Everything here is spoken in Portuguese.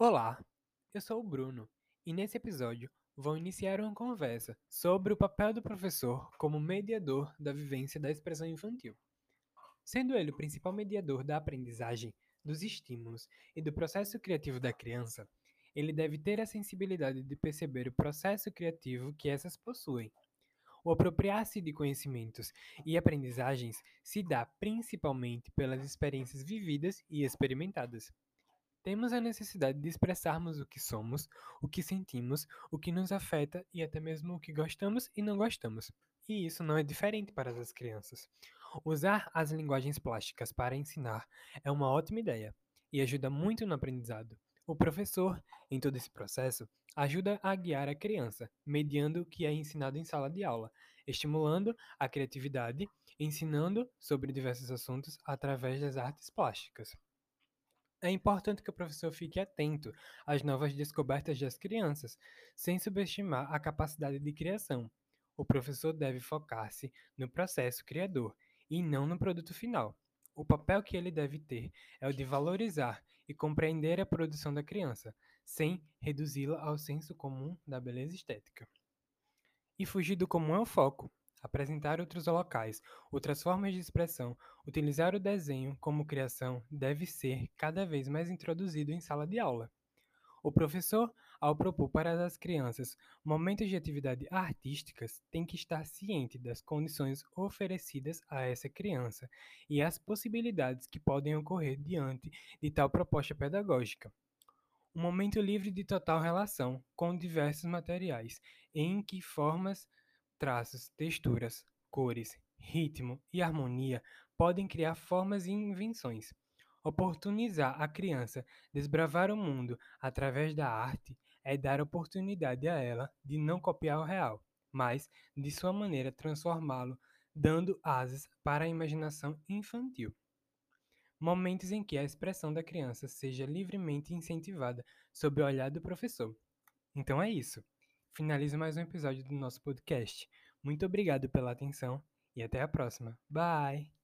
Olá, eu sou o Bruno e nesse episódio vou iniciar uma conversa sobre o papel do professor como mediador da vivência da expressão infantil. Sendo ele o principal mediador da aprendizagem, dos estímulos e do processo criativo da criança, ele deve ter a sensibilidade de perceber o processo criativo que essas possuem. O apropriar-se de conhecimentos e aprendizagens se dá principalmente pelas experiências vividas e experimentadas. Temos a necessidade de expressarmos o que somos, o que sentimos, o que nos afeta e até mesmo o que gostamos e não gostamos. E isso não é diferente para as crianças. Usar as linguagens plásticas para ensinar é uma ótima ideia e ajuda muito no aprendizado. O professor, em todo esse processo, ajuda a guiar a criança, mediando o que é ensinado em sala de aula, estimulando a criatividade, ensinando sobre diversos assuntos através das artes plásticas. É importante que o professor fique atento às novas descobertas das crianças, sem subestimar a capacidade de criação. O professor deve focar-se no processo criador e não no produto final. O papel que ele deve ter é o de valorizar e compreender a produção da criança, sem reduzi-la ao senso comum da beleza estética. E fugir do comum é o foco apresentar outros locais, outras formas de expressão, utilizar o desenho como criação deve ser cada vez mais introduzido em sala de aula. O professor, ao propor para as crianças momentos de atividade artísticas, tem que estar ciente das condições oferecidas a essa criança e as possibilidades que podem ocorrer diante de tal proposta pedagógica. Um momento livre de total relação com diversos materiais, em que formas Traços, texturas, cores, ritmo e harmonia podem criar formas e invenções. Oportunizar a criança desbravar o mundo através da arte é dar oportunidade a ela de não copiar o real, mas, de sua maneira, transformá-lo, dando asas para a imaginação infantil. Momentos em que a expressão da criança seja livremente incentivada sob o olhar do professor. Então é isso finalizo mais um episódio do nosso podcast. Muito obrigado pela atenção e até a próxima. Bye!